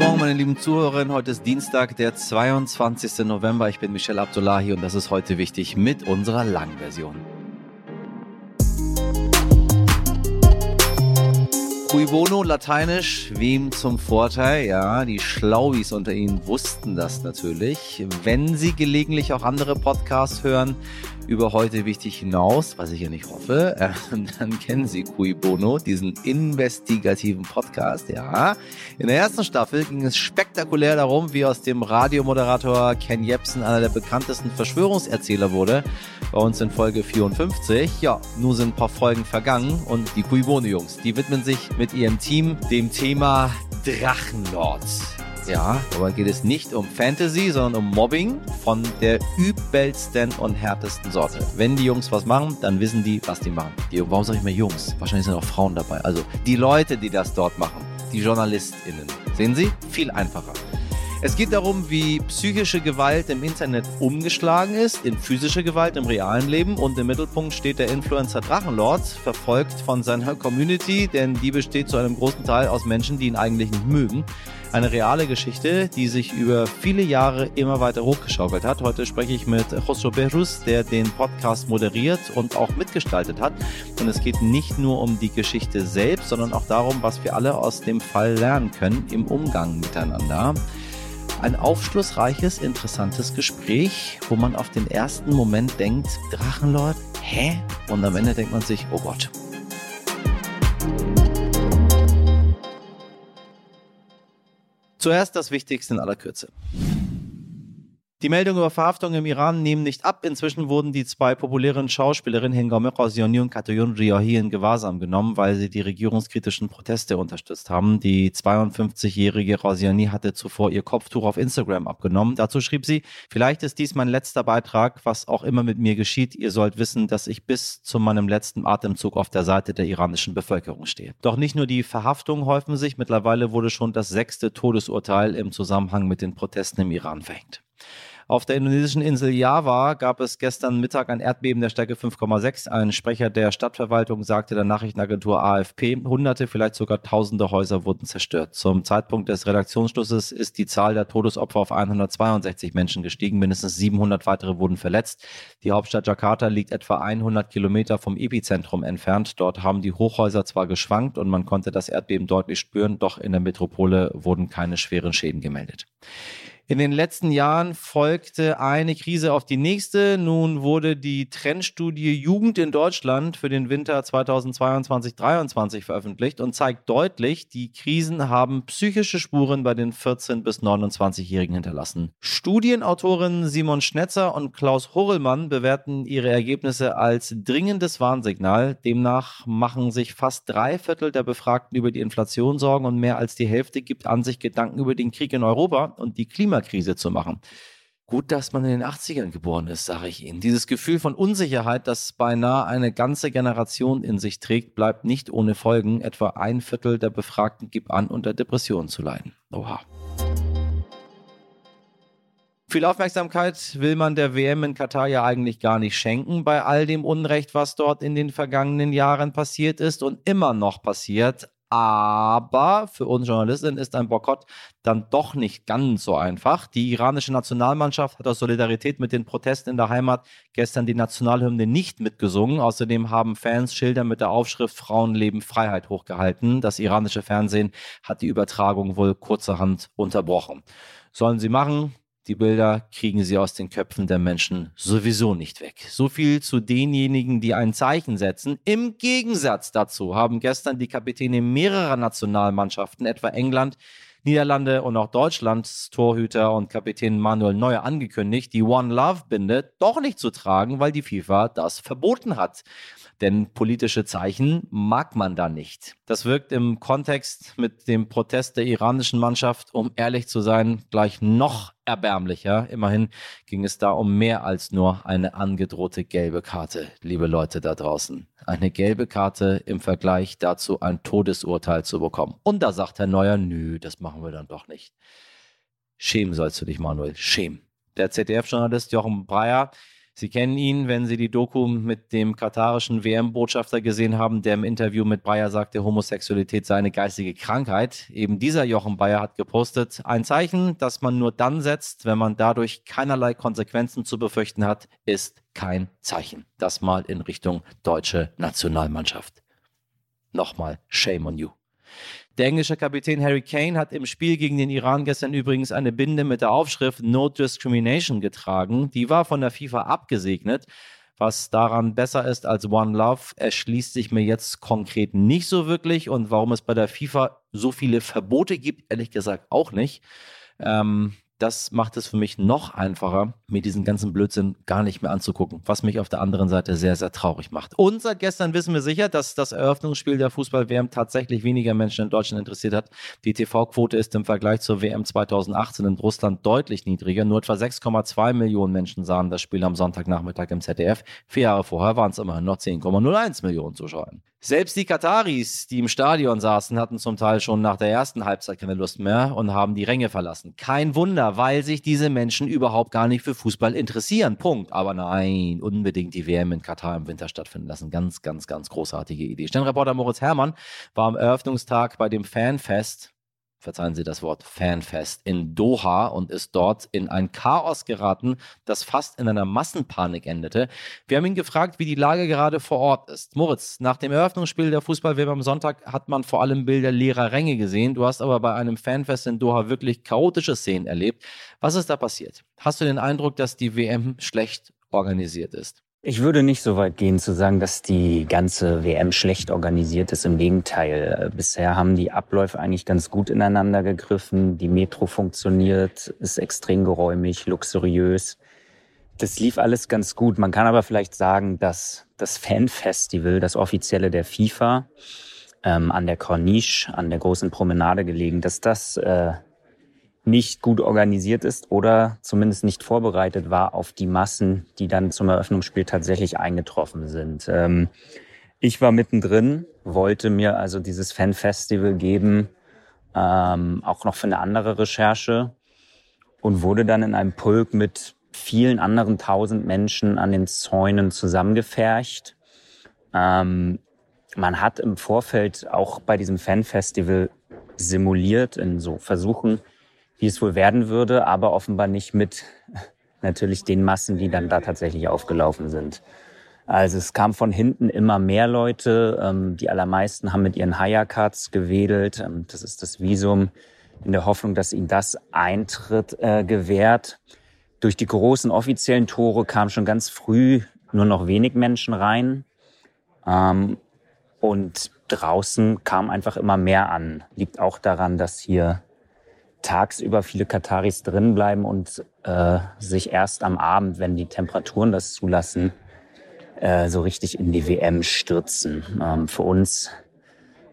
Morgen, meine lieben Zuhörerinnen. Heute ist Dienstag, der 22. November. Ich bin Michelle Abdullahi und das ist heute wichtig mit unserer Langversion. Cui bono, lateinisch, wem zum Vorteil? Ja, die Schlauis unter Ihnen wussten das natürlich. Wenn Sie gelegentlich auch andere Podcasts hören, über heute wichtig hinaus, was ich ja nicht hoffe, äh, dann kennen Sie Cui Bono, diesen investigativen Podcast. Ja, in der ersten Staffel ging es spektakulär darum, wie aus dem Radiomoderator Ken Jebsen einer der bekanntesten Verschwörungserzähler wurde. Bei uns in Folge 54. Ja, nun sind ein paar Folgen vergangen und die Cui Bono Jungs, die widmen sich mit ihrem Team dem Thema Drachenlords. Ja, dabei geht es nicht um Fantasy, sondern um Mobbing von der übelsten und härtesten Sorte. Wenn die Jungs was machen, dann wissen die, was die machen. Die, warum sage ich mal Jungs? Wahrscheinlich sind auch Frauen dabei. Also die Leute, die das dort machen, die JournalistInnen. Sehen Sie? Viel einfacher. Es geht darum, wie psychische Gewalt im Internet umgeschlagen ist in physische Gewalt im realen Leben und im Mittelpunkt steht der Influencer Drachenlord, verfolgt von seiner Community, denn die besteht zu einem großen Teil aus Menschen, die ihn eigentlich nicht mögen. Eine reale Geschichte, die sich über viele Jahre immer weiter hochgeschaukelt hat. Heute spreche ich mit José Berus, der den Podcast moderiert und auch mitgestaltet hat. Und es geht nicht nur um die Geschichte selbst, sondern auch darum, was wir alle aus dem Fall lernen können im Umgang miteinander. Ein aufschlussreiches, interessantes Gespräch, wo man auf den ersten Moment denkt, Drachenlord, hä? Und am Ende denkt man sich, oh Gott, Zuerst das Wichtigste in aller Kürze. Die Meldungen über Verhaftungen im Iran nehmen nicht ab. Inzwischen wurden die zwei populären Schauspielerinnen Hengame Rosioni und Katoyun Riahi in Gewahrsam genommen, weil sie die regierungskritischen Proteste unterstützt haben. Die 52-jährige Rosioni hatte zuvor ihr Kopftuch auf Instagram abgenommen. Dazu schrieb sie, vielleicht ist dies mein letzter Beitrag, was auch immer mit mir geschieht. Ihr sollt wissen, dass ich bis zu meinem letzten Atemzug auf der Seite der iranischen Bevölkerung stehe. Doch nicht nur die Verhaftungen häufen sich, mittlerweile wurde schon das sechste Todesurteil im Zusammenhang mit den Protesten im Iran verhängt. Auf der indonesischen Insel Java gab es gestern Mittag ein Erdbeben der Stärke 5,6. Ein Sprecher der Stadtverwaltung sagte der Nachrichtenagentur AFP, hunderte, vielleicht sogar tausende Häuser wurden zerstört. Zum Zeitpunkt des Redaktionsschlusses ist die Zahl der Todesopfer auf 162 Menschen gestiegen. Mindestens 700 weitere wurden verletzt. Die Hauptstadt Jakarta liegt etwa 100 Kilometer vom Epizentrum entfernt. Dort haben die Hochhäuser zwar geschwankt und man konnte das Erdbeben deutlich spüren, doch in der Metropole wurden keine schweren Schäden gemeldet. In den letzten Jahren folgte eine Krise auf die nächste. Nun wurde die Trendstudie Jugend in Deutschland für den Winter 2022-23 veröffentlicht und zeigt deutlich, die Krisen haben psychische Spuren bei den 14- bis 29-Jährigen hinterlassen. Studienautoren Simon Schnetzer und Klaus Horrellmann bewerten ihre Ergebnisse als dringendes Warnsignal. Demnach machen sich fast drei Viertel der Befragten über die Inflation Sorgen und mehr als die Hälfte gibt an sich Gedanken über den Krieg in Europa und die Klima Klimakrise zu machen. Gut, dass man in den 80ern geboren ist, sage ich Ihnen. Dieses Gefühl von Unsicherheit, das beinahe eine ganze Generation in sich trägt, bleibt nicht ohne Folgen. Etwa ein Viertel der Befragten gibt an, unter Depressionen zu leiden. Oha. Viel Aufmerksamkeit will man der WM in Katar ja eigentlich gar nicht schenken bei all dem Unrecht, was dort in den vergangenen Jahren passiert ist und immer noch passiert. Aber für uns Journalistinnen ist ein Boykott dann doch nicht ganz so einfach. Die iranische Nationalmannschaft hat aus Solidarität mit den Protesten in der Heimat gestern die Nationalhymne nicht mitgesungen. Außerdem haben Fans Schilder mit der Aufschrift Frauen leben Freiheit hochgehalten. Das iranische Fernsehen hat die Übertragung wohl kurzerhand unterbrochen. Sollen sie machen? Die Bilder kriegen sie aus den Köpfen der Menschen sowieso nicht weg. So viel zu denjenigen, die ein Zeichen setzen. Im Gegensatz dazu haben gestern die Kapitäne mehrerer Nationalmannschaften, etwa England, Niederlande und auch Deutschlands Torhüter und Kapitän Manuel Neuer angekündigt, die One Love Binde doch nicht zu tragen, weil die FIFA das verboten hat. Denn politische Zeichen mag man da nicht. Das wirkt im Kontext mit dem Protest der iranischen Mannschaft, um ehrlich zu sein, gleich noch erbärmlicher. Immerhin ging es da um mehr als nur eine angedrohte gelbe Karte, liebe Leute da draußen. Eine gelbe Karte im Vergleich dazu ein Todesurteil zu bekommen. Und da sagt Herr Neuer, nö, das machen wir dann doch nicht. Schämen sollst du dich, Manuel, schämen. Der ZDF-Journalist Jochen Breyer Sie kennen ihn, wenn Sie die Doku mit dem katarischen WM-Botschafter gesehen haben, der im Interview mit Bayer sagte, Homosexualität sei eine geistige Krankheit. Eben dieser Jochen Bayer hat gepostet, ein Zeichen, das man nur dann setzt, wenn man dadurch keinerlei Konsequenzen zu befürchten hat, ist kein Zeichen. Das mal in Richtung deutsche Nationalmannschaft. Nochmal, shame on you. Der englische Kapitän Harry Kane hat im Spiel gegen den Iran gestern übrigens eine Binde mit der Aufschrift No Discrimination getragen. Die war von der FIFA abgesegnet. Was daran besser ist als One Love, erschließt sich mir jetzt konkret nicht so wirklich. Und warum es bei der FIFA so viele Verbote gibt, ehrlich gesagt auch nicht. Ähm, das macht es für mich noch einfacher, mir diesen ganzen Blödsinn gar nicht mehr anzugucken, was mich auf der anderen Seite sehr, sehr traurig macht. Und seit gestern wissen wir sicher, dass das Eröffnungsspiel der Fußball-WM tatsächlich weniger Menschen in Deutschland interessiert hat. Die TV-Quote ist im Vergleich zur WM 2018 in Russland deutlich niedriger. Nur etwa 6,2 Millionen Menschen sahen das Spiel am Sonntagnachmittag im ZDF. Vier Jahre vorher waren es immerhin noch 10,01 Millionen Zuschauer. Selbst die Kataris, die im Stadion saßen, hatten zum Teil schon nach der ersten Halbzeit keine Lust mehr und haben die Ränge verlassen. Kein Wunder, weil sich diese Menschen überhaupt gar nicht für Fußball interessieren. Punkt. Aber nein, unbedingt die WM in Katar im Winter stattfinden lassen. Ganz, ganz, ganz großartige Idee. Sternreporter Moritz Herrmann war am Eröffnungstag bei dem Fanfest verzeihen Sie das Wort, Fanfest in Doha und ist dort in ein Chaos geraten, das fast in einer Massenpanik endete. Wir haben ihn gefragt, wie die Lage gerade vor Ort ist. Moritz, nach dem Eröffnungsspiel der Fußballweb am Sonntag hat man vor allem Bilder leerer Ränge gesehen. Du hast aber bei einem Fanfest in Doha wirklich chaotische Szenen erlebt. Was ist da passiert? Hast du den Eindruck, dass die WM schlecht organisiert ist? Ich würde nicht so weit gehen zu sagen, dass die ganze WM schlecht organisiert ist. Im Gegenteil. Äh, bisher haben die Abläufe eigentlich ganz gut ineinander gegriffen. Die Metro funktioniert, ist extrem geräumig, luxuriös. Das lief alles ganz gut. Man kann aber vielleicht sagen, dass das Fanfestival, das offizielle der FIFA, ähm, an der Corniche, an der großen Promenade gelegen, dass das äh, nicht gut organisiert ist oder zumindest nicht vorbereitet war auf die Massen, die dann zum Eröffnungsspiel tatsächlich eingetroffen sind. Ähm, ich war mittendrin, wollte mir also dieses Fanfestival geben, ähm, auch noch für eine andere Recherche und wurde dann in einem Pulk mit vielen anderen tausend Menschen an den Zäunen zusammengefercht. Ähm, man hat im Vorfeld auch bei diesem Fanfestival simuliert in so Versuchen, wie es wohl werden würde, aber offenbar nicht mit natürlich den Massen, die dann da tatsächlich aufgelaufen sind. Also es kam von hinten immer mehr Leute. Ähm, die allermeisten haben mit ihren Hire-Cards gewedelt. Ähm, das ist das Visum in der Hoffnung, dass ihnen das Eintritt äh, gewährt. Durch die großen offiziellen Tore kamen schon ganz früh nur noch wenig Menschen rein. Ähm, und draußen kam einfach immer mehr an. Liegt auch daran, dass hier tagsüber viele Kataris drin bleiben und äh, sich erst am Abend, wenn die Temperaturen das zulassen, äh, so richtig in die WM stürzen. Ähm, für uns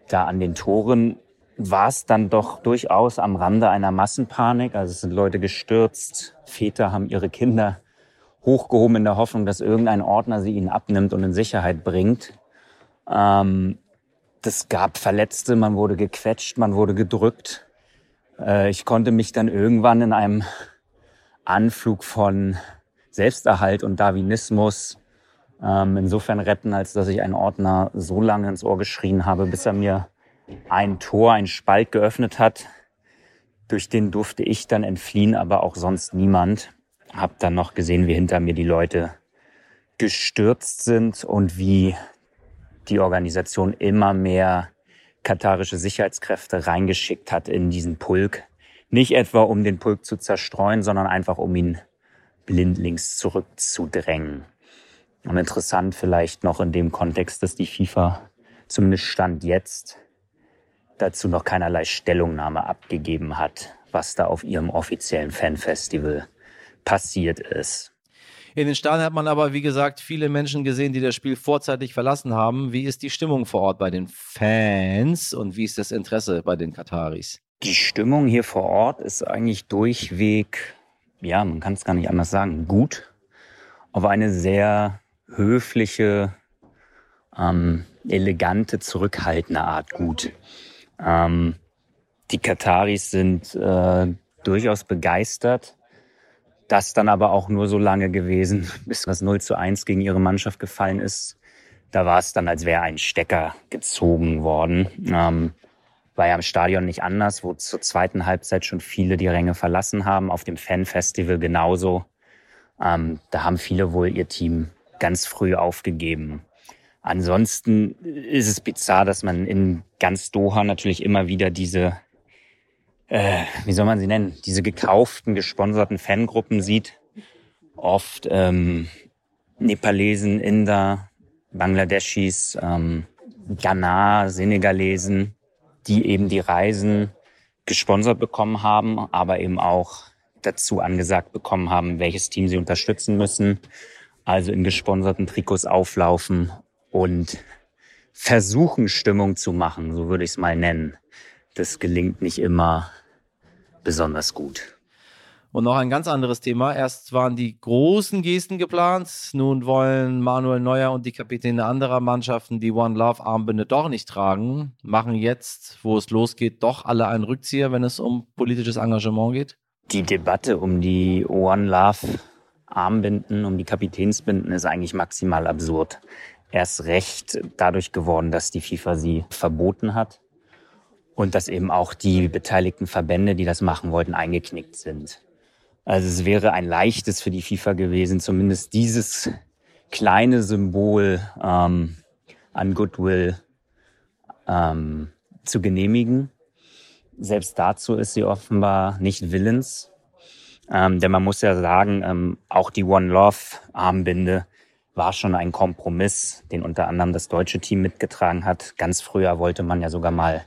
da an den Toren war es dann doch durchaus am Rande einer Massenpanik. Also es sind Leute gestürzt, Väter haben ihre Kinder hochgehoben in der Hoffnung, dass irgendein Ordner sie ihnen abnimmt und in Sicherheit bringt. Ähm, das gab Verletzte, man wurde gequetscht, man wurde gedrückt. Äh, ich konnte mich dann irgendwann in einem Anflug von Selbsterhalt und Darwinismus ähm, insofern retten, als dass ich einen Ordner so lange ins Ohr geschrien habe, bis er mir ein Tor, ein Spalt geöffnet hat. Durch den durfte ich dann entfliehen, aber auch sonst niemand. Hab dann noch gesehen, wie hinter mir die Leute gestürzt sind und wie die Organisation immer mehr katarische Sicherheitskräfte reingeschickt hat in diesen Pulk. Nicht etwa, um den Pulk zu zerstreuen, sondern einfach, um ihn blindlings zurückzudrängen. Und interessant vielleicht noch in dem Kontext, dass die FIFA zumindest Stand jetzt dazu noch keinerlei Stellungnahme abgegeben hat, was da auf ihrem offiziellen Fanfestival passiert ist. In den Stadien hat man aber, wie gesagt, viele Menschen gesehen, die das Spiel vorzeitig verlassen haben. Wie ist die Stimmung vor Ort bei den Fans und wie ist das Interesse bei den Kataris? Die Stimmung hier vor Ort ist eigentlich durchweg, ja, man kann es gar nicht anders sagen, gut. Auf eine sehr höfliche, ähm, elegante, zurückhaltende Art gut. Ähm, die Kataris sind äh, durchaus begeistert Das dann aber auch nur so lange gewesen, bis das 0 zu 1 gegen ihre Mannschaft gefallen ist. Da war es dann, als wäre ein Stecker gezogen worden. Ähm, war ja im Stadion nicht anders, wo zur zweiten Halbzeit schon viele die Ränge verlassen haben. Auf dem Fanfestival genauso. Ähm, da haben viele wohl ihr Team ganz früh aufgegeben. Ansonsten ist es bizarr, dass man in ganz Doha natürlich immer wieder diese, äh, wie soll man sie nennen, diese gekauften, gesponserten Fangruppen sieht. Oft ähm, Nepalesen, Inder, Bangladeschis, ähm, Ghana, Senegalesen, die eben die Reisen gesponsert bekommen haben, aber eben auch dazu angesagt bekommen haben, welches Team sie unterstützen müssen. Also in gesponserten Trikots auflaufen und versuchen, Stimmung zu machen, so würde ich es mal nennen. Das gelingt nicht immer besonders gut. Und noch ein ganz anderes Thema. Erst waren die großen Gesten geplant. Nun wollen Manuel Neuer und die Kapitäne anderer Mannschaften die One Love Armbinde doch nicht tragen. Machen jetzt, wo es losgeht, doch alle einen Rückzieher, wenn es um politisches Engagement geht? Die Debatte um die One Love Armbinden, um die Kapitänsbinden ist eigentlich maximal absurd. Erst recht dadurch geworden, dass die FIFA sie verboten hat und dass eben auch die beteiligten Verbände, die das machen wollten, eingeknickt sind. Also es wäre ein leichtes für die FIFA gewesen, zumindest dieses kleine Symbol ähm, an Goodwill ähm, zu genehmigen. Selbst dazu ist sie offenbar nicht willens. Ähm, denn man muss ja sagen, ähm, auch die One Love Armbinde war schon ein Kompromiss, den unter anderem das deutsche Team mitgetragen hat. Ganz früher wollte man ja sogar mal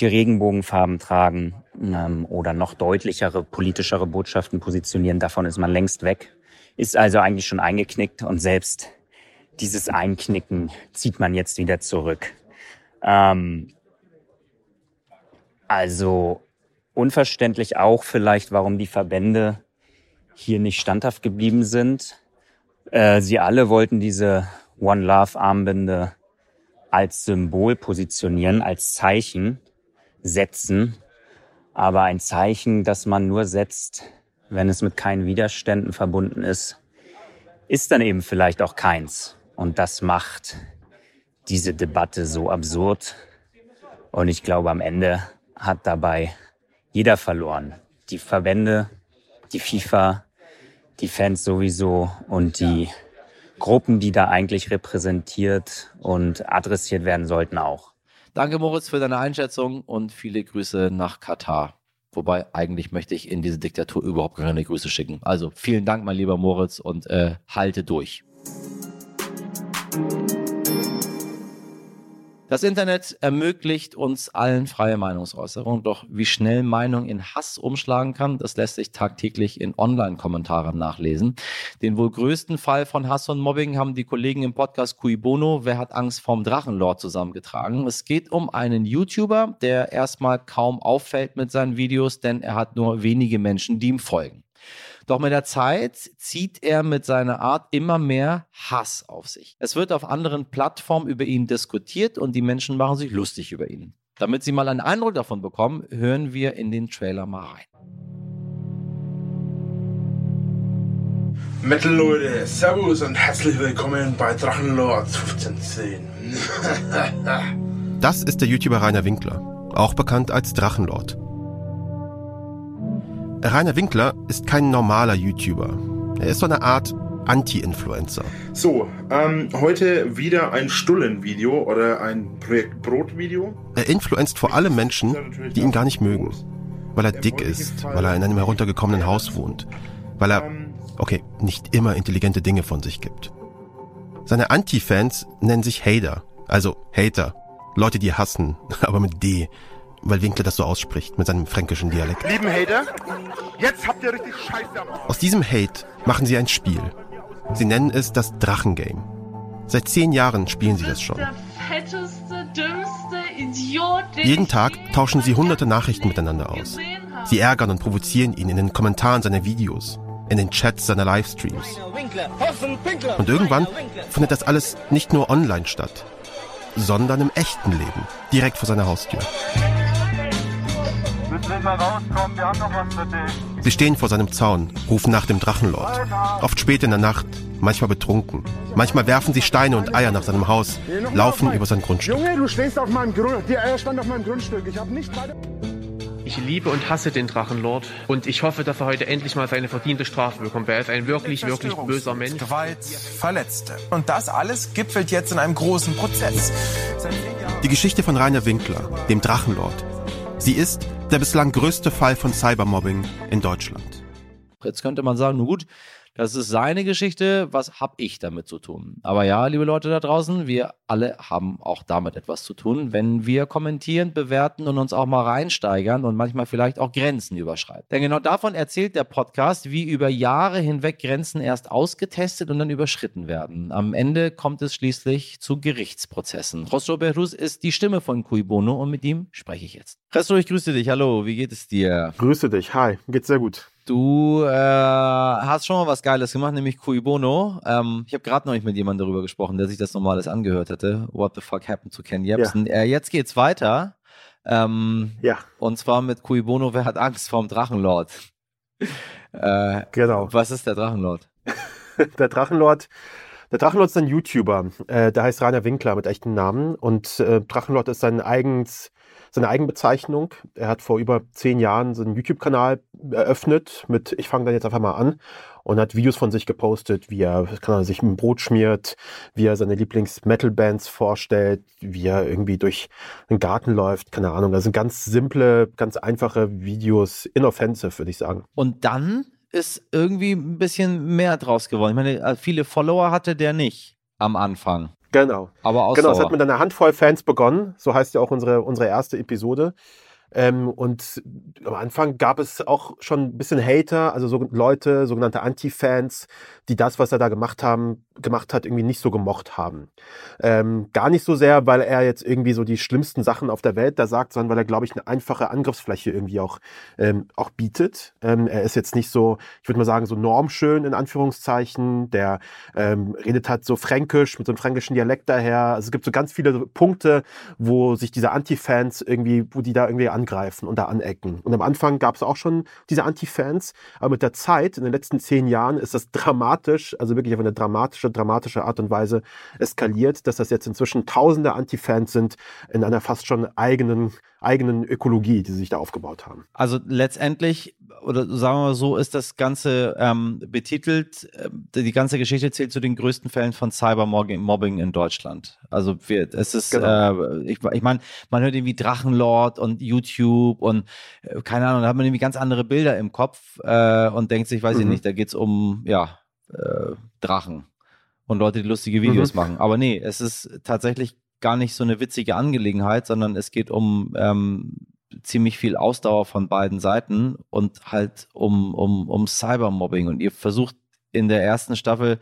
die Regenbogenfarben tragen ähm, oder noch deutlichere, politischere Botschaften positionieren. Davon ist man längst weg, ist also eigentlich schon eingeknickt und selbst dieses Einknicken zieht man jetzt wieder zurück. Ähm, also unverständlich auch vielleicht, warum die Verbände hier nicht standhaft geblieben sind. Äh, sie alle wollten diese One Love Armbinde als Symbol positionieren, als Zeichen setzen, aber ein Zeichen, das man nur setzt, wenn es mit keinen Widerständen verbunden ist, ist dann eben vielleicht auch keins. Und das macht diese Debatte so absurd. Und ich glaube, am Ende hat dabei jeder verloren. Die Verbände, die FIFA, die Fans sowieso und die Gruppen, die da eigentlich repräsentiert und adressiert werden sollten auch. Danke, Moritz, für deine Einschätzung und viele Grüße nach Katar. Wobei eigentlich möchte ich in diese Diktatur überhaupt keine Grüße schicken. Also vielen Dank, mein lieber Moritz, und äh, halte durch. Das Internet ermöglicht uns allen freie Meinungsäußerung, doch wie schnell Meinung in Hass umschlagen kann, das lässt sich tagtäglich in Online-Kommentaren nachlesen. Den wohl größten Fall von Hass und Mobbing haben die Kollegen im Podcast Cui Bono, Wer hat Angst vorm Drachenlord zusammengetragen. Es geht um einen YouTuber, der erstmal kaum auffällt mit seinen Videos, denn er hat nur wenige Menschen, die ihm folgen. Doch mit der Zeit zieht er mit seiner Art immer mehr Hass auf sich. Es wird auf anderen Plattformen über ihn diskutiert und die Menschen machen sich lustig über ihn. Damit Sie mal einen Eindruck davon bekommen, hören wir in den Trailer mal rein. Metal Leute, Servus und herzlich willkommen bei Drachenlord 1510. das ist der YouTuber Rainer Winkler, auch bekannt als Drachenlord. Rainer Winkler ist kein normaler YouTuber. Er ist so eine Art Anti-Influencer. So, ähm, heute wieder ein Stullen-Video oder ein Projekt Brot-Video. Er influenzt vor allem Menschen, die ihn gar nicht mögen. Weil er dick ist, weil er in einem heruntergekommenen Haus wohnt, weil er, ähm, okay, nicht immer intelligente Dinge von sich gibt. Seine Anti-Fans nennen sich Hater, also Hater, Leute, die hassen, aber mit D weil Winkler das so ausspricht mit seinem fränkischen Dialekt. Lieben Hater, jetzt habt ihr richtig Scheiße am Aus diesem Hate machen sie ein Spiel. Sie nennen es das Drachengame. Seit zehn Jahren spielen sie das schon. Fetteste, dümmste Idiot, Jeden Tag tauschen sie hunderte Nachrichten miteinander aus. Sie ärgern und provozieren ihn in den Kommentaren seiner Videos, in den Chats seiner Livestreams. Und irgendwann findet das alles nicht nur online statt, sondern im echten Leben, direkt vor seiner Haustür. Mal rauskommen, wir haben noch was für dich. Sie stehen vor seinem Zaun, rufen nach dem Drachenlord. Oft spät in der Nacht, manchmal betrunken. Manchmal werfen sie Steine und Eier nach seinem Haus, laufen über sein Grundstück. Junge, du stehst auf meinem Grund, die Eier standen auf meinem Grundstück. Ich habe nicht weiter... Ich liebe und hasse den Drachenlord und ich hoffe, dass er heute endlich mal seine verdiente Strafe bekommt. Er ist ein wirklich, wirklich böser Mensch. Gewalt, Verletzte. Und das alles gipfelt jetzt in einem großen Prozess. Die Geschichte von Rainer Winkler, dem Drachenlord. Sie ist der bislang größte Fall von Cybermobbing in Deutschland. Jetzt könnte man sagen, nun gut, das ist seine Geschichte. Was habe ich damit zu tun? Aber ja, liebe Leute da draußen, wir alle haben auch damit etwas zu tun, wenn wir kommentieren, bewerten und uns auch mal reinsteigern und manchmal vielleicht auch Grenzen überschreiten. Denn genau davon erzählt der Podcast, wie über Jahre hinweg Grenzen erst ausgetestet und dann überschritten werden. Am Ende kommt es schließlich zu Gerichtsprozessen. Rostro Berus ist die Stimme von Cui Bono und mit ihm spreche ich jetzt. Restro, ich grüße dich. Hallo, wie geht es dir? Grüße dich. Hi, geht's sehr gut. Du äh, hast schon mal was Geiles gemacht, nämlich Cui Bono. Ähm, ich habe gerade noch nicht mit jemandem darüber gesprochen, der sich das nochmal alles angehört hätte. What the fuck happened to Ken Jebsen? Ja. Äh, jetzt geht's weiter. Ähm, ja. Und zwar mit Cui Bono, wer hat Angst vorm Drachenlord? äh, genau. Was ist der Drachenlord? der Drachenlord. Der Drachenlord ist ein YouTuber. Äh, der heißt Rainer Winkler mit echten Namen. Und äh, Drachenlord ist sein eigens seine Eigenbezeichnung. Er hat vor über zehn Jahren seinen YouTube-Kanal eröffnet mit Ich fange dann jetzt einfach mal an und hat Videos von sich gepostet, wie er, er sich ein Brot schmiert, wie er seine Lieblings-Metal-Bands vorstellt, wie er irgendwie durch den Garten läuft, keine Ahnung. Das sind ganz simple, ganz einfache Videos, inoffensive, würde ich sagen. Und dann ist irgendwie ein bisschen mehr draus geworden. Ich meine, äh, viele Follower hatte der nicht am Anfang. Genau. Aber Ausdauer. Genau, es hat mit einer Handvoll Fans begonnen. So heißt ja auch unsere, unsere erste Episode. Ähm, und am Anfang gab es auch schon ein bisschen Hater, also so Leute, sogenannte Anti-Fans, die das, was er da gemacht haben, gemacht hat, irgendwie nicht so gemocht haben. Ähm, gar nicht so sehr, weil er jetzt irgendwie so die schlimmsten Sachen auf der Welt da sagt, sondern weil er, glaube ich, eine einfache Angriffsfläche irgendwie auch, ähm, auch bietet. Ähm, er ist jetzt nicht so, ich würde mal sagen, so normschön in Anführungszeichen. Der ähm, redet halt so fränkisch, mit so einem fränkischen Dialekt daher. Also es gibt so ganz viele Punkte, wo sich diese Anti-Fans irgendwie, wo die da irgendwie angreifen und da anecken. Und am Anfang gab es auch schon diese Anti-Fans, aber mit der Zeit, in den letzten zehn Jahren, ist das dramatisch, also wirklich auf eine dramatische, dramatische Art und Weise eskaliert, dass das jetzt inzwischen tausende Anti-Fans sind in einer fast schon eigenen eigenen Ökologie, die sie sich da aufgebaut haben. Also letztendlich, oder sagen wir mal so, ist das Ganze ähm, betitelt, äh, die ganze Geschichte zählt zu den größten Fällen von Cybermobbing in Deutschland. Also wir, es ist, genau. äh, ich, ich meine, man hört irgendwie Drachenlord und YouTube und äh, keine Ahnung, da hat man irgendwie ganz andere Bilder im Kopf äh, und denkt sich, weiß mhm. ich nicht, da geht es um, ja, äh, Drachen und Leute, die lustige Videos mhm. machen. Aber nee, es ist tatsächlich gar nicht so eine witzige Angelegenheit, sondern es geht um ähm, ziemlich viel Ausdauer von beiden Seiten und halt um, um, um Cybermobbing. Und ihr versucht in der ersten Staffel,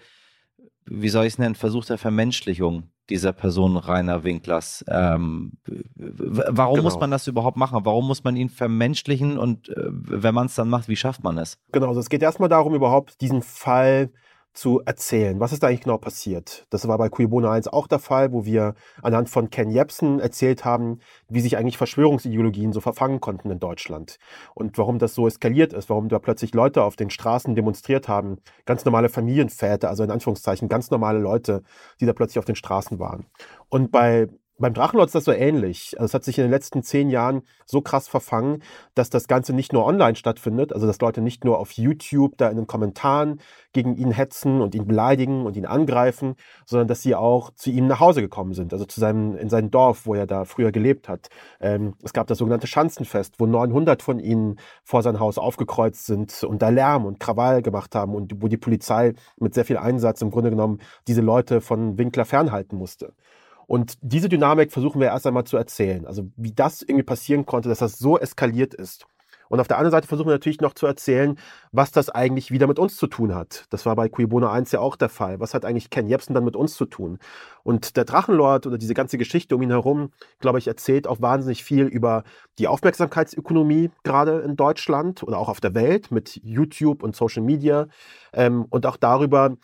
wie soll ich es nennen, versucht der Vermenschlichung dieser Person Rainer Winklers. Ähm, warum genau. muss man das überhaupt machen? Warum muss man ihn vermenschlichen? Und äh, wenn man es dann macht, wie schafft man es? Genau, also es geht erstmal darum, überhaupt diesen Fall zu erzählen. Was ist da eigentlich genau passiert? Das war bei Cuyabona 1 auch der Fall, wo wir anhand von Ken Jebsen erzählt haben, wie sich eigentlich Verschwörungsideologien so verfangen konnten in Deutschland und warum das so eskaliert ist, warum da plötzlich Leute auf den Straßen demonstriert haben, ganz normale Familienväter, also in Anführungszeichen ganz normale Leute, die da plötzlich auf den Straßen waren. Und bei beim Drachenlord ist das so ähnlich. Also es hat sich in den letzten zehn Jahren so krass verfangen, dass das Ganze nicht nur online stattfindet, also dass Leute nicht nur auf YouTube da in den Kommentaren gegen ihn hetzen und ihn beleidigen und ihn angreifen, sondern dass sie auch zu ihm nach Hause gekommen sind, also zu seinem, in sein Dorf, wo er da früher gelebt hat. Ähm, es gab das sogenannte Schanzenfest, wo 900 von ihnen vor sein Haus aufgekreuzt sind und da Lärm und Krawall gemacht haben und wo die Polizei mit sehr viel Einsatz im Grunde genommen diese Leute von Winkler fernhalten musste. Und diese Dynamik versuchen wir erst einmal zu erzählen. Also wie das irgendwie passieren konnte, dass das so eskaliert ist. Und auf der anderen Seite versuchen wir natürlich noch zu erzählen, was das eigentlich wieder mit uns zu tun hat. Das war bei Cuibona 1 ja auch der Fall. Was hat eigentlich Ken Jebsen dann mit uns zu tun? Und der Drachenlord oder diese ganze Geschichte um ihn herum, glaube ich, erzählt auch wahnsinnig viel über die Aufmerksamkeitsökonomie gerade in Deutschland oder auch auf der Welt mit YouTube und Social Media ähm, und auch darüber,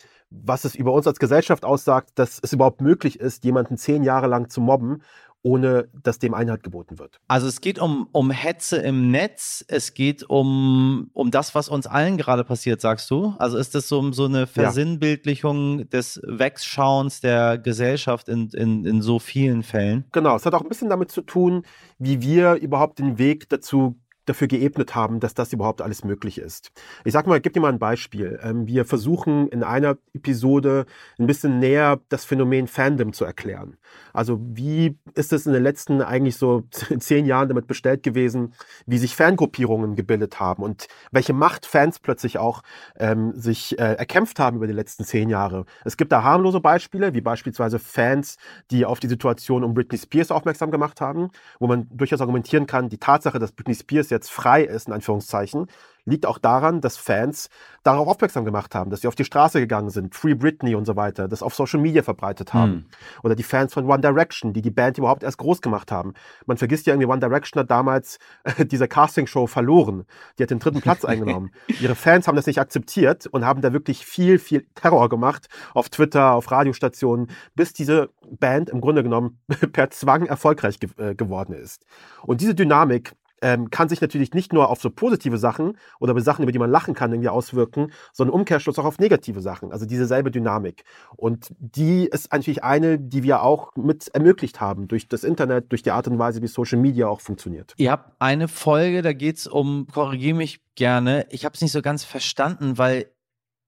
was es über uns als Gesellschaft aussagt, dass es überhaupt möglich ist, jemanden zehn Jahre lang zu mobben ohne dass dem Einhalt geboten wird. Also es geht um, um Hetze im Netz, es geht um, um das, was uns allen gerade passiert, sagst du? Also ist das so, so eine Versinnbildlichung des Wegschauens der Gesellschaft in, in, in so vielen Fällen? Genau, es hat auch ein bisschen damit zu tun, wie wir überhaupt den Weg dazu dafür geebnet haben, dass das überhaupt alles möglich ist. Ich sag mal, gib dir mal ein Beispiel. Ähm, wir versuchen in einer Episode ein bisschen näher das Phänomen Fandom zu erklären. Also wie ist es in den letzten eigentlich so zehn Jahren damit bestellt gewesen, wie sich Fangruppierungen gebildet haben und welche Macht Fans plötzlich auch ähm, sich äh, erkämpft haben über die letzten zehn Jahre. Es gibt da harmlose Beispiele, wie beispielsweise Fans, die auf die Situation um Britney Spears aufmerksam gemacht haben, wo man durchaus argumentieren kann, die Tatsache, dass Britney Spears jetzt frei ist, in Anführungszeichen, liegt auch daran, dass Fans darauf aufmerksam gemacht haben, dass sie auf die Straße gegangen sind, Free Britney und so weiter, das auf Social Media verbreitet haben. Hm. Oder die Fans von One Direction, die die Band überhaupt erst groß gemacht haben. Man vergisst ja irgendwie, One Direction hat damals äh, diese Castingshow verloren. Die hat den dritten Platz eingenommen. Ihre Fans haben das nicht akzeptiert und haben da wirklich viel, viel Terror gemacht auf Twitter, auf Radiostationen, bis diese Band im Grunde genommen per Zwang erfolgreich ge äh, geworden ist. Und diese Dynamik ähm, kann sich natürlich nicht nur auf so positive Sachen oder Sachen, über die man lachen kann, irgendwie auswirken, sondern Umkehrschluss auch auf negative Sachen. Also diese selbe Dynamik. Und die ist natürlich eine, die wir auch mit ermöglicht haben durch das Internet, durch die Art und Weise, wie Social Media auch funktioniert. Ihr habt eine Folge, da geht es um, korrigiere mich gerne, ich habe es nicht so ganz verstanden, weil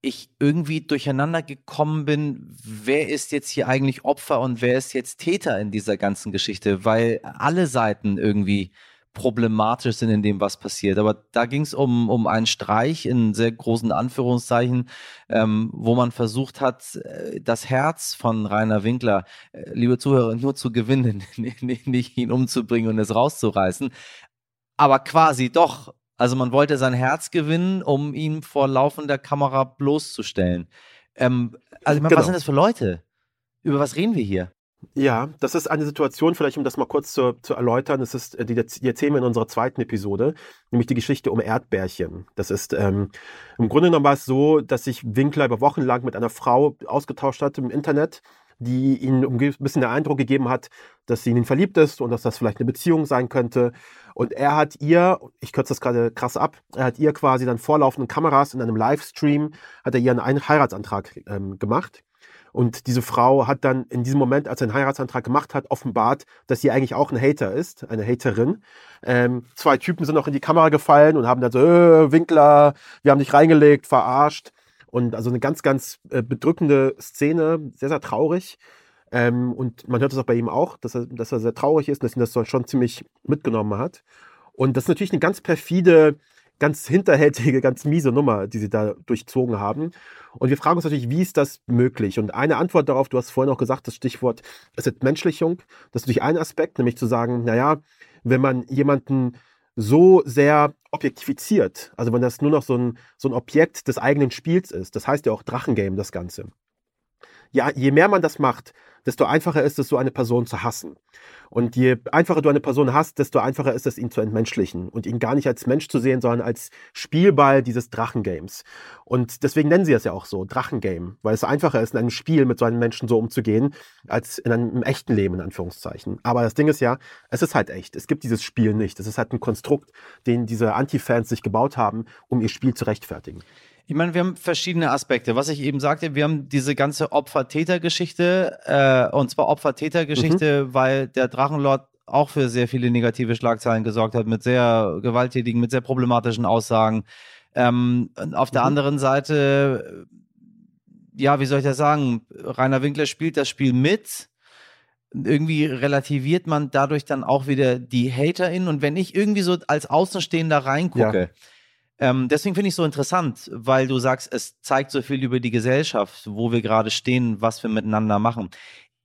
ich irgendwie durcheinander gekommen bin, wer ist jetzt hier eigentlich Opfer und wer ist jetzt Täter in dieser ganzen Geschichte, weil alle Seiten irgendwie problematisch sind in dem, was passiert. Aber da ging es um, um einen Streich in sehr großen Anführungszeichen, ähm, wo man versucht hat, äh, das Herz von Rainer Winkler, äh, liebe Zuhörer, nur zu gewinnen, nicht ihn umzubringen und es rauszureißen. Aber quasi doch. Also man wollte sein Herz gewinnen, um ihn vor laufender Kamera bloßzustellen. Ähm, also ich meine, genau. was sind das für Leute? Über was reden wir hier? Ja, das ist eine Situation, vielleicht um das mal kurz zu, zu erläutern, das ist, äh, die, die erzählen wir in unserer zweiten Episode, nämlich die Geschichte um Erdbärchen. Das ist, ähm, im Grunde genommen war es so, dass sich Winkler über Wochen lang mit einer Frau ausgetauscht hat im Internet, die ihnen ein bisschen den Eindruck gegeben hat, dass sie in ihn verliebt ist und dass das vielleicht eine Beziehung sein könnte. Und er hat ihr, ich kürze das gerade krass ab, er hat ihr quasi dann vorlaufenden Kameras in einem Livestream, hat er ihr einen Heiratsantrag ähm, gemacht. Und diese Frau hat dann in diesem Moment, als er einen Heiratsantrag gemacht hat, offenbart, dass sie eigentlich auch ein Hater ist, eine Haterin. Ähm, zwei Typen sind auch in die Kamera gefallen und haben dann so, äh, Winkler, wir haben dich reingelegt, verarscht. Und also eine ganz, ganz äh, bedrückende Szene, sehr, sehr traurig. Ähm, und man hört es auch bei ihm auch, dass er, dass er sehr traurig ist und dass ihn das schon ziemlich mitgenommen hat. Und das ist natürlich eine ganz perfide ganz hinterhältige, ganz miese Nummer, die sie da durchzogen haben. Und wir fragen uns natürlich, wie ist das möglich? Und eine Antwort darauf, du hast vorhin auch gesagt, das Stichwort ist Entmenschlichung. Das ist natürlich ein Aspekt, nämlich zu sagen, naja, wenn man jemanden so sehr objektifiziert, also wenn das nur noch so ein, so ein Objekt des eigenen Spiels ist, das heißt ja auch Drachengame, das Ganze. Ja, je mehr man das macht, desto einfacher ist es, so eine Person zu hassen. Und je einfacher du eine Person hast, desto einfacher ist es, ihn zu entmenschlichen und ihn gar nicht als Mensch zu sehen, sondern als Spielball dieses Drachengames. Und deswegen nennen sie es ja auch so, Drachengame, weil es einfacher ist, in einem Spiel mit so einem Menschen so umzugehen, als in einem echten Leben, in Anführungszeichen. Aber das Ding ist ja, es ist halt echt. Es gibt dieses Spiel nicht. Es ist halt ein Konstrukt, den diese Anti-Fans sich gebaut haben, um ihr Spiel zu rechtfertigen. Ich meine, wir haben verschiedene Aspekte. Was ich eben sagte, wir haben diese ganze Opfer-Täter-Geschichte, äh, und zwar Opfer-Täter-Geschichte, mhm. weil der Drachenlord auch für sehr viele negative Schlagzeilen gesorgt hat, mit sehr gewalttätigen, mit sehr problematischen Aussagen. Ähm, auf der mhm. anderen Seite, ja, wie soll ich das sagen? Rainer Winkler spielt das Spiel mit. Irgendwie relativiert man dadurch dann auch wieder die HaterInnen. Und wenn ich irgendwie so als Außenstehender reingucke, ja ähm, deswegen finde ich es so interessant, weil du sagst, es zeigt so viel über die Gesellschaft, wo wir gerade stehen, was wir miteinander machen.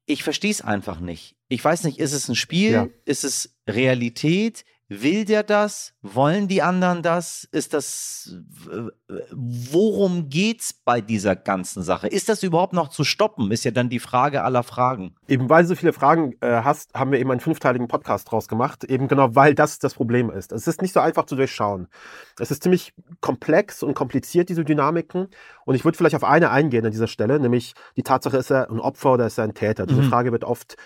Ich verstehe es einfach nicht. Ich weiß nicht, ist es ein Spiel? Ja. Ist es Realität? Will der das? Wollen die anderen das? Ist das, worum geht's bei dieser ganzen Sache? Ist das überhaupt noch zu stoppen? Ist ja dann die Frage aller Fragen. Eben weil du so viele Fragen äh, hast, haben wir eben einen fünfteiligen Podcast draus gemacht. Eben genau, weil das das Problem ist. Es ist nicht so einfach zu durchschauen. Es ist ziemlich komplex und kompliziert, diese Dynamiken. Und ich würde vielleicht auf eine eingehen an dieser Stelle, nämlich die Tatsache, ist er ein Opfer oder ist er ein Täter? Diese mhm. Frage wird oft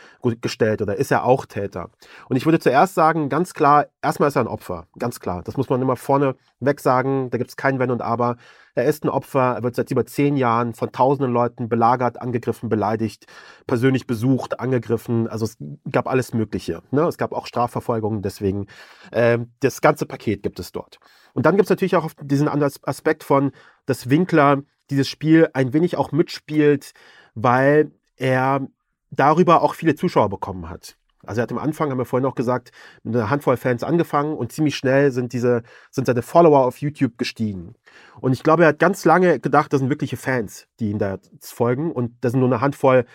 gestellt oder ist er auch Täter? Und ich würde zuerst sagen, ganz klar, erstmal ist er ein Opfer, ganz klar. Das muss man immer vorne weg sagen. Da gibt es kein Wenn und Aber. Er ist ein Opfer. Er wird seit über zehn Jahren von tausenden Leuten belagert, angegriffen, beleidigt, persönlich besucht, angegriffen. Also es gab alles Mögliche. Ne? Es gab auch Strafverfolgungen. Deswegen äh, das ganze Paket gibt es dort. Und dann gibt es natürlich auch diesen anderen Aspekt von, dass Winkler dieses Spiel ein wenig auch mitspielt, weil er darüber auch viele Zuschauer bekommen hat. Also er hat am Anfang, haben wir vorhin auch gesagt, mit einer Handvoll Fans angefangen und ziemlich schnell sind diese, sind seine Follower auf YouTube gestiegen. Und ich glaube, er hat ganz lange gedacht, das sind wirkliche Fans, die ihm da folgen und das sind nur eine Handvoll,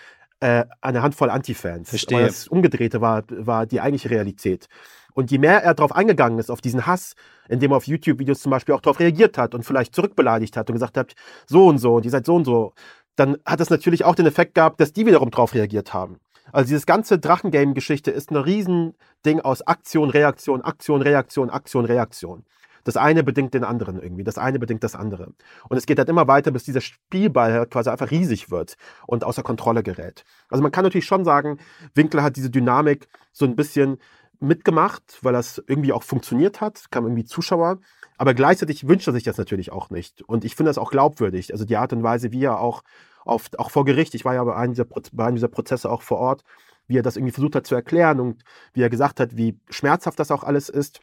äh, eine Handvoll Anti-Fans. Verstehe. Aber das Umgedrehte war, war die eigentliche Realität. Und je mehr er darauf eingegangen ist, auf diesen Hass, indem er auf YouTube-Videos zum Beispiel auch darauf reagiert hat und vielleicht zurückbeleidigt hat und gesagt hat, so und so und ihr seid so und so, dann hat das natürlich auch den Effekt gehabt, dass die wiederum darauf reagiert haben. Also dieses ganze Drachengame-Geschichte ist ein Riesending aus Aktion, Reaktion, Aktion, Reaktion, Aktion, Reaktion. Das eine bedingt den anderen irgendwie, das eine bedingt das andere. Und es geht halt immer weiter, bis dieser Spielball halt quasi einfach riesig wird und außer Kontrolle gerät. Also man kann natürlich schon sagen, Winkler hat diese Dynamik so ein bisschen mitgemacht, weil das irgendwie auch funktioniert hat, kam irgendwie Zuschauer. Aber gleichzeitig wünscht er sich das natürlich auch nicht. Und ich finde das auch glaubwürdig. Also die Art und Weise, wie er auch oft auch vor Gericht. Ich war ja bei einem, dieser, bei einem dieser Prozesse auch vor Ort, wie er das irgendwie versucht hat zu erklären und wie er gesagt hat, wie schmerzhaft das auch alles ist.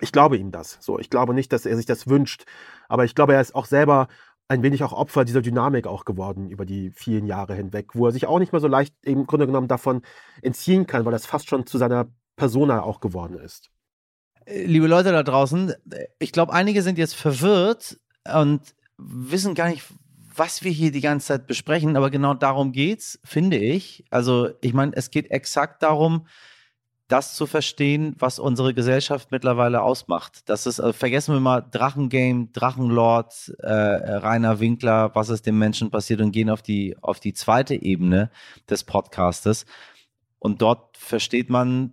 Ich glaube ihm das. So, ich glaube nicht, dass er sich das wünscht, aber ich glaube, er ist auch selber ein wenig auch Opfer dieser Dynamik auch geworden über die vielen Jahre hinweg, wo er sich auch nicht mehr so leicht im Grunde genommen davon entziehen kann, weil das fast schon zu seiner Persona auch geworden ist. Liebe Leute da draußen, ich glaube, einige sind jetzt verwirrt und wissen gar nicht, was wir hier die ganze Zeit besprechen, aber genau darum geht's, finde ich. Also, ich meine, es geht exakt darum, das zu verstehen, was unsere Gesellschaft mittlerweile ausmacht. Das ist, also vergessen wir mal Drachengame, Drachenlord, äh, Rainer Winkler, was ist dem Menschen passiert und gehen auf die, auf die zweite Ebene des Podcastes. Und dort versteht man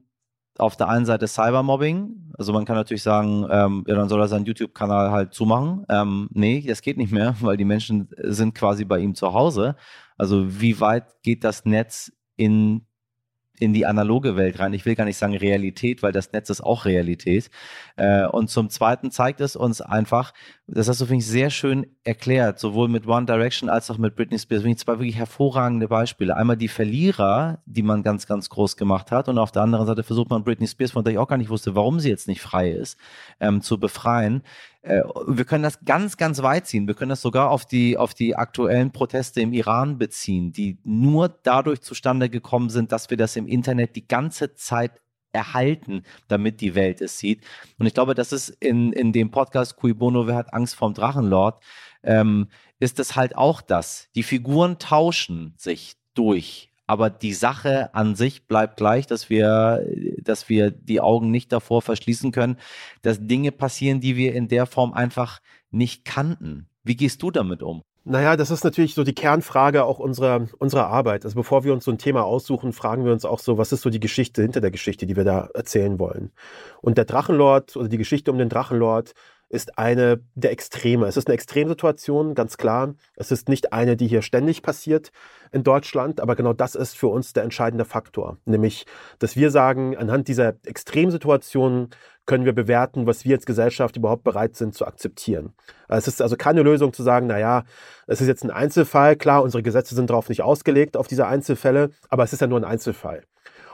auf der einen Seite Cybermobbing. Also man kann natürlich sagen, ähm, ja, dann soll er seinen YouTube-Kanal halt zumachen. Ähm, nee, das geht nicht mehr, weil die Menschen sind quasi bei ihm zu Hause. Also wie weit geht das Netz in in die analoge Welt rein. Ich will gar nicht sagen Realität, weil das Netz ist auch Realität. Äh, und zum Zweiten zeigt es uns einfach, das hast du, finde ich, sehr schön erklärt, sowohl mit One Direction als auch mit Britney Spears. Finde ich zwei wirklich hervorragende Beispiele. Einmal die Verlierer, die man ganz, ganz groß gemacht hat und auf der anderen Seite versucht man Britney Spears, von der ich auch gar nicht wusste, warum sie jetzt nicht frei ist, ähm, zu befreien. Äh, wir können das ganz, ganz weit ziehen. Wir können das sogar auf die, auf die aktuellen Proteste im Iran beziehen, die nur dadurch zustande gekommen sind, dass wir das im Internet die ganze Zeit erhalten, damit die Welt es sieht. Und ich glaube, das ist in, in dem Podcast Cui Bono, wer hat Angst vorm Drachenlord, ähm, ist es halt auch das. Die Figuren tauschen sich durch aber die Sache an sich bleibt gleich, dass wir, dass wir die Augen nicht davor verschließen können, dass Dinge passieren, die wir in der Form einfach nicht kannten. Wie gehst du damit um? Naja, das ist natürlich so die Kernfrage auch unserer, unserer Arbeit. Also bevor wir uns so ein Thema aussuchen, fragen wir uns auch so, was ist so die Geschichte hinter der Geschichte, die wir da erzählen wollen. Und der Drachenlord oder die Geschichte um den Drachenlord ist eine der Extreme. Es ist eine Extremsituation, ganz klar. Es ist nicht eine, die hier ständig passiert in Deutschland, aber genau das ist für uns der entscheidende Faktor. Nämlich, dass wir sagen, anhand dieser Extremsituation können wir bewerten, was wir als Gesellschaft überhaupt bereit sind zu akzeptieren. Es ist also keine Lösung zu sagen, naja, es ist jetzt ein Einzelfall, klar, unsere Gesetze sind darauf nicht ausgelegt, auf diese Einzelfälle, aber es ist ja nur ein Einzelfall.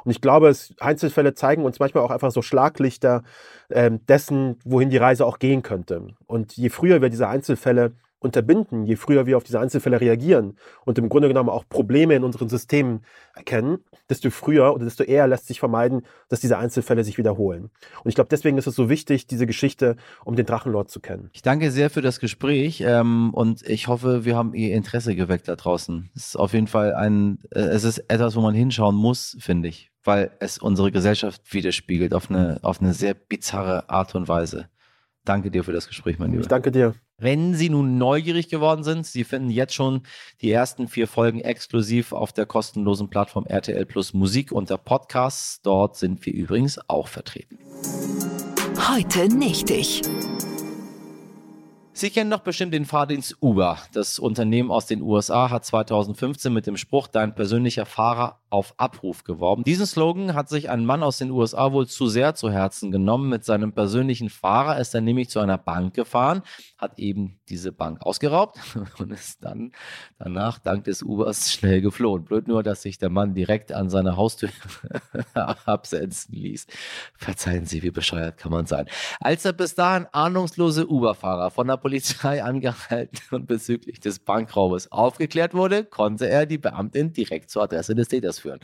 Und ich glaube, es, Einzelfälle zeigen uns manchmal auch einfach so Schlaglichter äh, dessen, wohin die Reise auch gehen könnte. Und je früher wir diese Einzelfälle unterbinden, je früher wir auf diese Einzelfälle reagieren und im Grunde genommen auch Probleme in unseren Systemen erkennen, desto früher oder desto eher lässt sich vermeiden, dass diese Einzelfälle sich wiederholen. Und ich glaube, deswegen ist es so wichtig, diese Geschichte um den Drachenlord zu kennen. Ich danke sehr für das Gespräch ähm, und ich hoffe, wir haben Ihr Interesse geweckt da draußen. Es ist auf jeden Fall ein, äh, es ist etwas, wo man hinschauen muss, finde ich weil es unsere Gesellschaft widerspiegelt auf eine, auf eine sehr bizarre Art und Weise. Danke dir für das Gespräch, mein Lieber. Ich danke dir. Wenn Sie nun neugierig geworden sind, Sie finden jetzt schon die ersten vier Folgen exklusiv auf der kostenlosen Plattform RTL Plus Musik unter Podcasts. Dort sind wir übrigens auch vertreten. Heute nicht ich. Sie kennen doch bestimmt den Fahrdienst Uber. Das Unternehmen aus den USA hat 2015 mit dem Spruch Dein persönlicher Fahrer auf Abruf geworben. Diesen Slogan hat sich ein Mann aus den USA wohl zu sehr zu Herzen genommen. Mit seinem persönlichen Fahrer ist er nämlich zu einer Bank gefahren, hat eben diese Bank ausgeraubt und ist dann danach dank des Ubers schnell geflohen. Blöd nur, dass sich der Mann direkt an seiner Haustür absetzen ließ. Verzeihen Sie, wie bescheuert kann man sein. Als er bis dahin ahnungslose Uber-Fahrer von der Polizei angehalten und bezüglich des Bankraubes aufgeklärt wurde, konnte er die Beamtin direkt zur Adresse des Täters führen.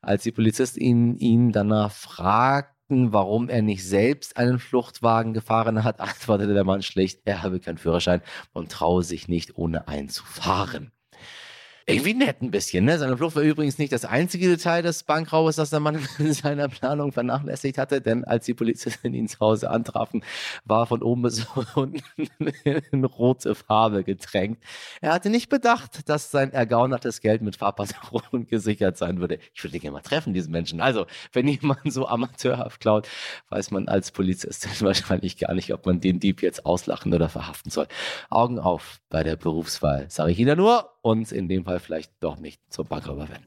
Als die Polizisten ihn, ihn danach fragten, warum er nicht selbst einen Fluchtwagen gefahren hat, antwortete der Mann schlicht, er habe keinen Führerschein und traue sich nicht, ohne einen zu fahren irgendwie nett ein bisschen. Ne? Seine Flucht war übrigens nicht das einzige Detail des Bankraubes, das der Mann in seiner Planung vernachlässigt hatte, denn als die Polizisten ihn zu Hause antrafen, war von oben bis unten in rote Farbe getränkt. Er hatte nicht bedacht, dass sein ergaunertes Geld mit Fahrpatronen gesichert sein würde. Ich würde gerne mal treffen, diesen Menschen. Also, wenn jemand so amateurhaft klaut, weiß man als Polizist wahrscheinlich gar nicht, ob man den Dieb jetzt auslachen oder verhaften soll. Augen auf bei der Berufswahl, sage ich Ihnen nur und in dem Fall vielleicht doch nicht zum Bankräuber werden.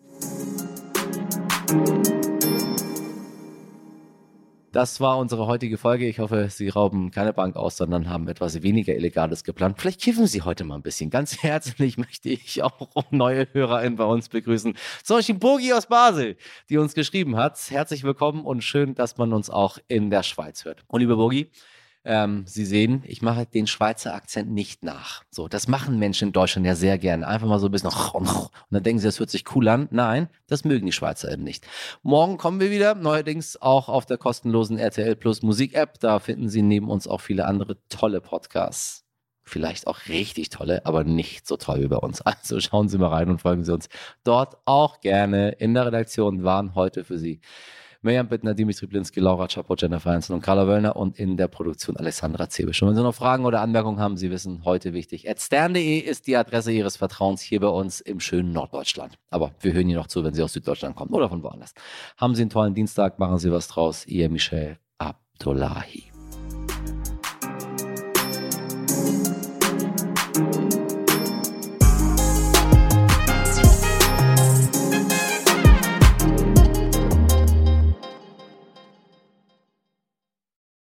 Das war unsere heutige Folge. Ich hoffe, Sie rauben keine Bank aus, sondern haben etwas weniger Illegales geplant. Vielleicht kiffen Sie heute mal ein bisschen. Ganz herzlich möchte ich auch neue HörerInnen bei uns begrüßen. Zum Beispiel Bogi aus Basel, die uns geschrieben hat. Herzlich willkommen und schön, dass man uns auch in der Schweiz hört. Und liebe Bogi, ähm, Sie sehen, ich mache den Schweizer Akzent nicht nach. So, das machen Menschen in Deutschland ja sehr gerne. Einfach mal so ein bisschen und dann denken sie, das hört sich cool an. Nein, das mögen die Schweizer eben nicht. Morgen kommen wir wieder, neuerdings auch auf der kostenlosen RTL Plus Musik App. Da finden Sie neben uns auch viele andere tolle Podcasts. Vielleicht auch richtig tolle, aber nicht so toll wie bei uns. Also schauen Sie mal rein und folgen Sie uns dort auch gerne. In der Redaktion waren heute für Sie Mirjam Bittner, Dimitri Blinski, Laura Chapo, Jennifer Hansen und Carla Wöllner und in der Produktion Alessandra Zebisch. Und wenn Sie noch Fragen oder Anmerkungen haben, Sie wissen, heute wichtig. Stern.de ist die Adresse Ihres Vertrauens hier bei uns im schönen Norddeutschland. Aber wir hören Ihnen noch zu, wenn Sie aus Süddeutschland kommen oder von woanders. Haben Sie einen tollen Dienstag, machen Sie was draus. Ihr Michel Abdullahi.